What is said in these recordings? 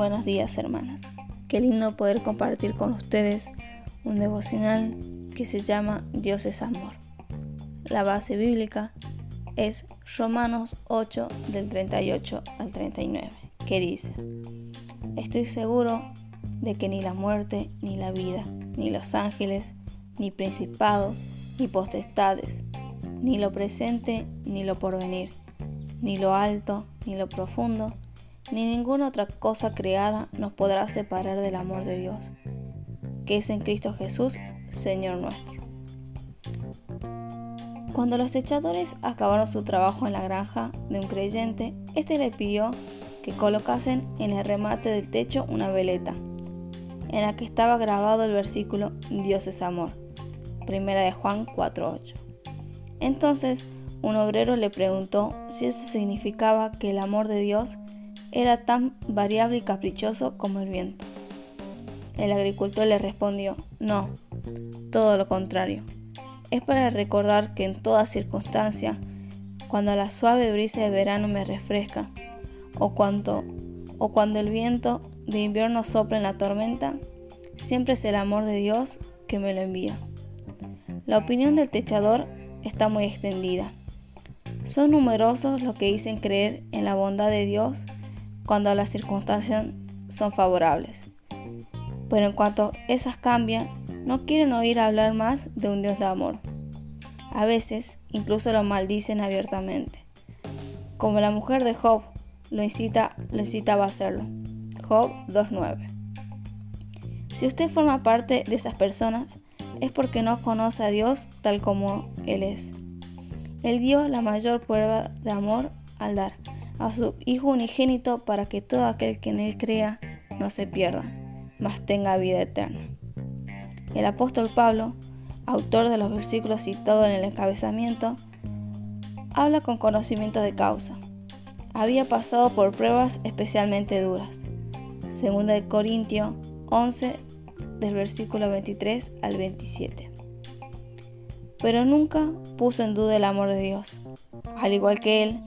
Buenos días hermanas. Qué lindo poder compartir con ustedes un devocional que se llama Dios es amor. La base bíblica es Romanos 8 del 38 al 39, que dice, Estoy seguro de que ni la muerte, ni la vida, ni los ángeles, ni principados, ni potestades, ni lo presente, ni lo porvenir, ni lo alto, ni lo profundo, ni ninguna otra cosa creada nos podrá separar del amor de Dios, que es en Cristo Jesús, Señor nuestro. Cuando los echadores acabaron su trabajo en la granja de un creyente, éste le pidió que colocasen en el remate del techo una veleta, en la que estaba grabado el versículo Dios es amor, primera de Juan 4.8. Entonces, un obrero le preguntó si eso significaba que el amor de Dios era tan variable y caprichoso como el viento. El agricultor le respondió, no, todo lo contrario. Es para recordar que en toda circunstancia, cuando la suave brisa de verano me refresca, o cuando, o cuando el viento de invierno sopla en la tormenta, siempre es el amor de Dios que me lo envía. La opinión del techador está muy extendida. Son numerosos los que dicen creer en la bondad de Dios cuando las circunstancias son favorables. Pero en cuanto esas cambian, no quieren oír hablar más de un Dios de amor. A veces incluso lo maldicen abiertamente, como la mujer de Job lo, incita, incitaba a hacerlo. Job 2.9. Si usted forma parte de esas personas, es porque no conoce a Dios tal como Él es. Él dio la mayor prueba de amor al dar a su Hijo unigénito para que todo aquel que en Él crea no se pierda, mas tenga vida eterna. El apóstol Pablo, autor de los versículos citados en el encabezamiento, habla con conocimiento de causa. Había pasado por pruebas especialmente duras. Segunda de Corintio 11 del versículo 23 al 27. Pero nunca puso en duda el amor de Dios. Al igual que él,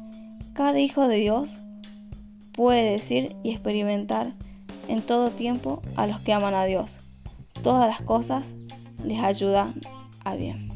cada hijo de Dios puede decir y experimentar en todo tiempo a los que aman a Dios. Todas las cosas les ayudan a bien.